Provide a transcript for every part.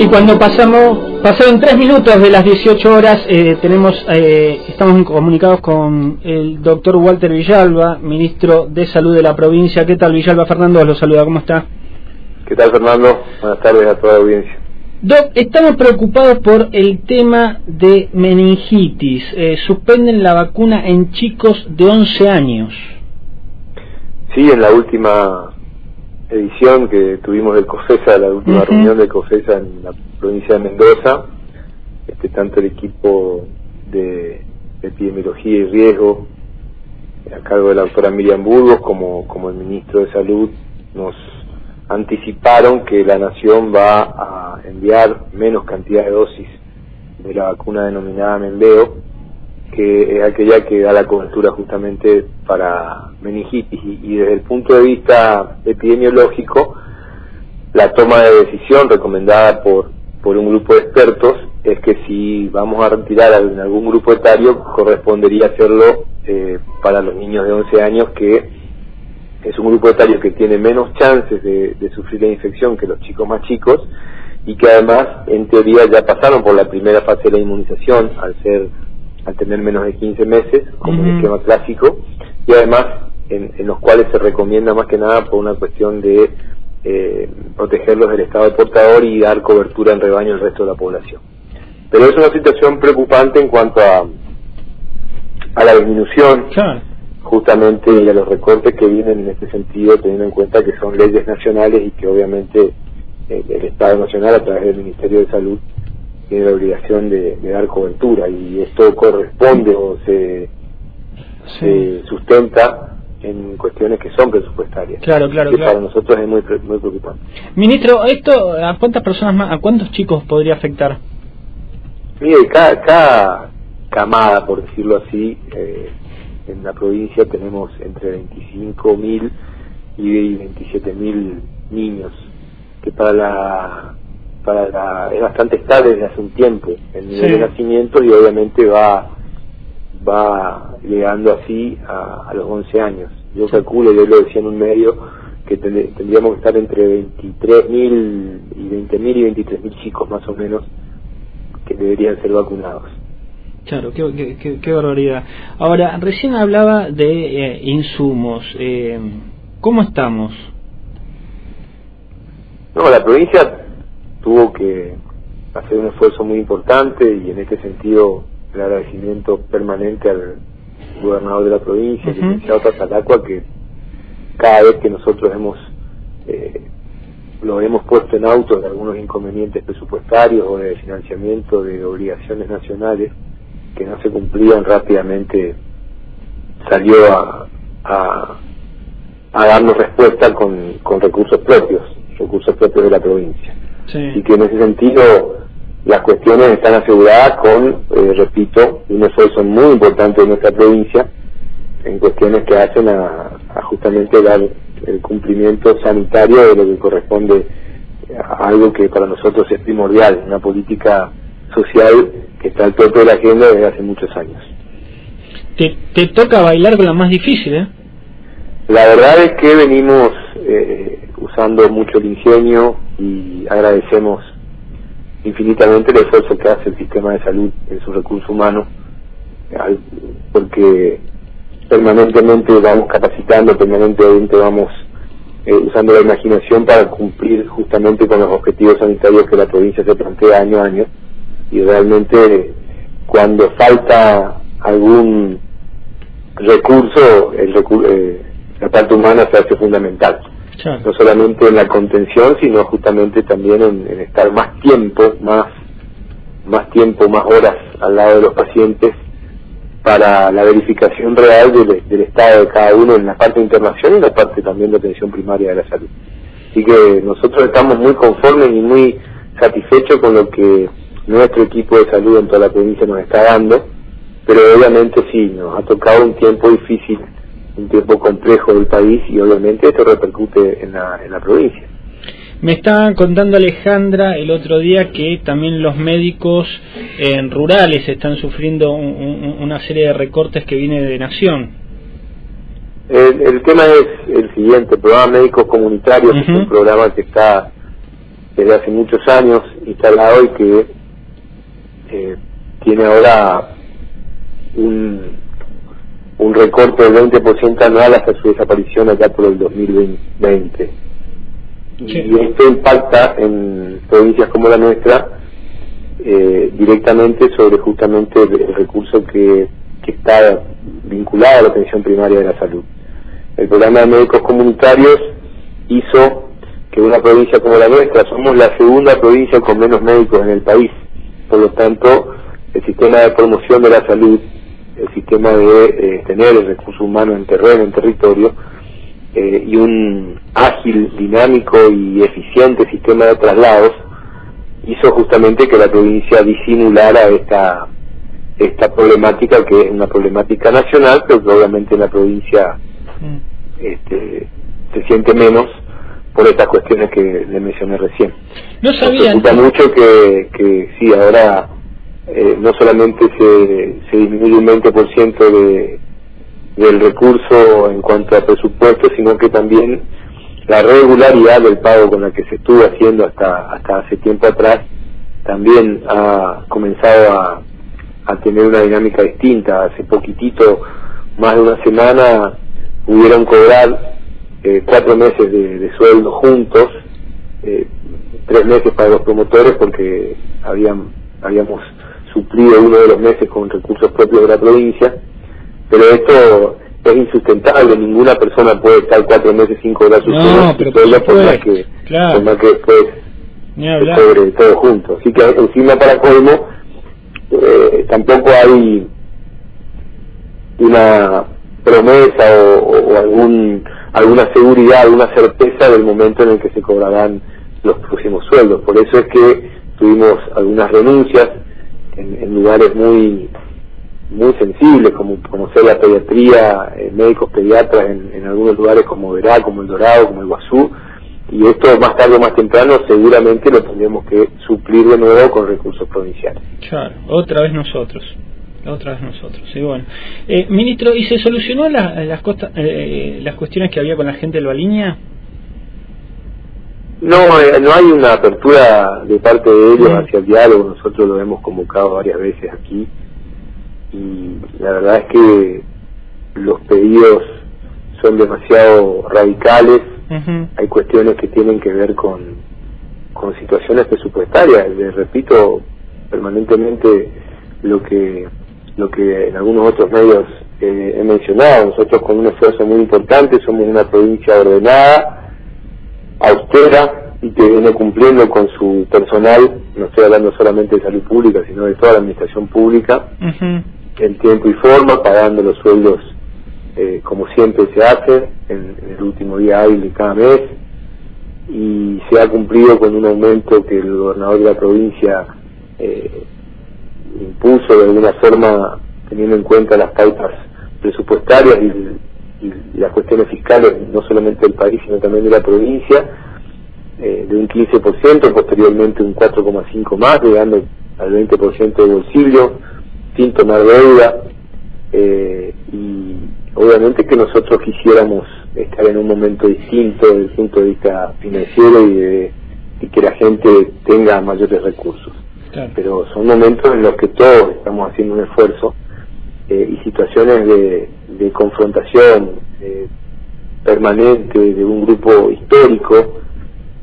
Y cuando pasamos, pasaron tres minutos de las 18 horas, eh, tenemos, eh, estamos comunicados con el doctor Walter Villalba, ministro de Salud de la provincia. ¿Qué tal, Villalba? Fernando los saluda, ¿cómo está? ¿Qué tal, Fernando? Buenas tardes a toda la audiencia. Doc, estamos preocupados por el tema de meningitis. Eh, suspenden la vacuna en chicos de 11 años. Sí, en la última edición que tuvimos del COFESA, la última reunión del COFESA en la provincia de Mendoza, este, tanto el equipo de epidemiología y riesgo a cargo de la doctora Miriam Burgos como, como el ministro de Salud nos anticiparon que la nación va a enviar menos cantidad de dosis de la vacuna denominada Membeo, que es aquella que da la cobertura justamente para meningitis. Y, desde el punto de vista epidemiológico la toma de decisión recomendada por, por un grupo de expertos es que si vamos a retirar en algún grupo etario correspondería hacerlo eh, para los niños de 11 años que es un grupo etario que tiene menos chances de, de sufrir la infección que los chicos más chicos y que además en teoría ya pasaron por la primera fase de la inmunización al ser al tener menos de 15 meses, como un esquema clásico, y además en, los cuales se recomienda más que nada por una cuestión de eh, protegerlos del estado de portador y dar cobertura en rebaño al resto de la población. Pero es una situación preocupante en cuanto a, a la disminución justamente y a los recortes que vienen en este sentido, teniendo en cuenta que son leyes nacionales y que obviamente el Estado Nacional a través del Ministerio de Salud tiene la obligación de, dar cobertura y esto corresponde o se, sustenta en cuestiones que son presupuestarias. Claro, claro, que para nosotros es muy, muy preocupante. Ministro, ¿esto a cuántas personas más, a cuántos chicos podría afectar? Mire, cada, cada camada, por decirlo así, eh, en la provincia tenemos entre 25.000 y 27.000 niños, que para la para es bastante estable desde hace un tiempo el nivel de nacimiento y obviamente va va llegando así a, los 11 años. Yo calculo, yo lo decía en un medio, que tendríamos que estar entre 23.000 y 20.000 y 23.000 chicos más o menos que deberían ser vacunados. Claro, qué, qué, qué, barbaridad. Ahora, recién hablaba de eh, insumos. Eh, ¿Cómo estamos? No, la provincia tuvo que hacer un esfuerzo muy importante y en este sentido el agradecimiento permanente al gobernador de la provincia, el licenciado Tatalacua, que cada vez que nosotros hemos eh, lo hemos puesto en auto de algunos inconvenientes presupuestarios o de financiamiento de obligaciones nacionales que no se cumplían rápidamente salió a, a, a darnos respuesta con, con recursos propios, recursos propios de la provincia y que en ese sentido las cuestiones están aseguradas con, eh, repito, un esfuerzo muy importante de nuestra provincia en cuestiones que hacen a, justamente dar el cumplimiento sanitario de lo que corresponde a algo que para nosotros es primordial, una política social que está al tope de la agenda desde hace muchos años. Te, te toca bailar con la más difícil, ¿eh? La verdad es que venimos eh, usando mucho el ingenio y agradecemos infinitamente el esfuerzo que hace el sistema de salud en su recurso humano, porque permanentemente vamos capacitando, permanentemente vamos eh, usando la imaginación para cumplir justamente con los objetivos sanitarios que la provincia se plantea año a año. Y realmente cuando falta algún recurso, el eh, la parte humana se hace fundamental no solamente en la contención, sino justamente también en, estar más tiempo, más, más tiempo, más horas al lado de los pacientes para la verificación real del, estado de cada uno en la parte de internación y la parte también de atención primaria de la salud. Así que nosotros estamos muy conformes y muy satisfechos con lo que nuestro equipo de salud en toda la provincia nos está dando, pero obviamente sí, nos ha tocado un tiempo difícil un tiempo complejo del país y obviamente esto repercute en la, en la provincia. Me estaba contando Alejandra el otro día que también los médicos en rurales están sufriendo una serie de recortes que viene de Nación. El, tema es el siguiente, el programa Médicos Comunitarios, es un programa que está desde hace muchos años instalado y que eh, tiene ahora un, un recorte del 20% anual hasta su desaparición allá por el 2020. Y esto impacta en provincias como la nuestra eh, directamente sobre justamente el, recurso que, que está vinculado a la atención primaria de la salud. El programa de médicos comunitarios hizo que una provincia como la nuestra, somos la segunda provincia con menos médicos en el país, por lo tanto, el sistema de promoción de la salud, el sistema de eh, tener el recurso humano en terreno, en territorio, eh, y un ágil, dinámico y eficiente sistema de traslados, hizo justamente que la provincia disimulara esta esta problemática que es una problemática nacional, pero que obviamente en la provincia mm. este, se siente menos por estas cuestiones que le mencioné recién. No sabía. Me preocupa mucho que, que sí, ahora eh, no solamente se, se disminuye un 20% de, del recurso en cuanto a presupuesto, sino que también la regularidad del pago con la que se estuvo haciendo hasta, hasta hace tiempo atrás también ha comenzado a, a tener una dinámica distinta. Hace poquitito, más de una semana, pudieron cobrar eh, cuatro meses de, sueldo juntos, eh, tres meses para los promotores porque habían, habíamos suplido uno de los meses con recursos propios de la provincia, pero esto es insustentable, ninguna persona puede estar cuatro meses sin cobrar su sueldo, por, más que, por más que después se cobre todo junto. Así que encima para colmo, eh, tampoco hay una promesa o, algún alguna seguridad, alguna certeza del momento en el que se cobrarán los próximos sueldos. Por eso es que tuvimos algunas renuncias en, lugares muy muy sensibles, como conocer la pediatría, eh, médicos pediatras en, algunos lugares como Verá, como El Dorado, como el Guazú, y esto más tarde o más temprano seguramente lo tendremos que suplir de nuevo con recursos provinciales. Claro, otra vez nosotros otra vez nosotros. Sí, bueno. Eh, ministro, ¿y se solucionó la, las, eh, las cuestiones que había con la gente de la línea? No, eh, no hay una apertura de parte de ellos hacia el diálogo. Nosotros lo hemos convocado varias veces aquí y la verdad es que los pedidos son demasiado radicales. Hay cuestiones que tienen que ver con, con situaciones presupuestarias. Les repito permanentemente lo que lo que en algunos otros medios eh, he mencionado. Nosotros con un esfuerzo muy importante somos una provincia ordenada, austera y que viene cumpliendo con su personal, no estoy hablando solamente de salud pública, sino de toda la administración pública, en tiempo y forma, pagando los sueldos eh, como siempre se hace, en, el último día hábil de cada mes, y se ha cumplido con un aumento que el gobernador de la provincia eh, impuso de alguna forma, teniendo en cuenta las pautas presupuestarias y, las cuestiones fiscales, no solamente del país, sino también de la provincia, eh, de un 15%, posteriormente un 4,5% más, llegando al 20% de bolsillo, sin tomar deuda, eh, y obviamente que nosotros quisiéramos estar en un momento distinto desde el punto de vista financiero y, de, y que la gente tenga mayores recursos. Pero son momentos en los que todos estamos haciendo un esfuerzo eh, y situaciones de, de confrontación eh, permanente de un grupo histórico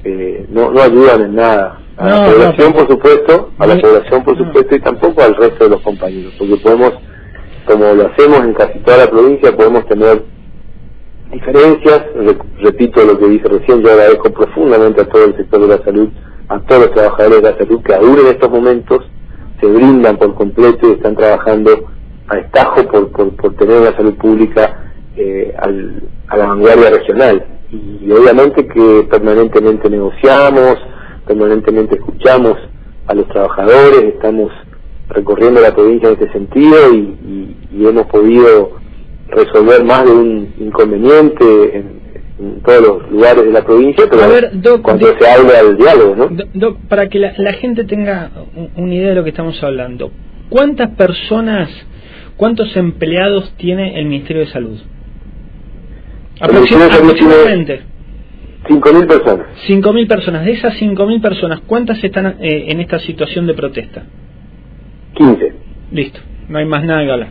eh, no, no ayudan en nada a la población por supuesto a la población por supuesto y tampoco al resto de los compañeros porque podemos como lo hacemos en casi toda la provincia podemos tener diferencias. Repito lo que dije recién yo agradezco profundamente a todo el sector de la salud a todos los trabajadores de la salud que aún en estos momentos se brindan por completo y están trabajando a destajo por, por, tener una salud pública eh, a la vanguardia regional. Y, obviamente que permanentemente negociamos, permanentemente escuchamos a los trabajadores, estamos recorriendo la provincia en este sentido y, y hemos podido resolver más de un inconveniente en, en todos los lugares de la provincia, pero cuando se habla del diálogo, ¿no? para que la, gente tenga una idea de lo que estamos hablando, ¿cuántas personas, cuántos empleados tiene el Ministerio de Salud? Aproximadamente. 5.000 personas. 5.000 personas. De esas 5.000 personas, ¿cuántas están eh, en esta situación de protesta? 15. Listo, no hay más nada que hablar.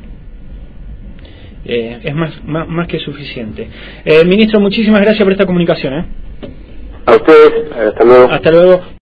Eh, es más, más, más, que suficiente. Eh, ministro, muchísimas gracias por esta comunicación. ¿eh? A ustedes, hasta luego. Hasta luego.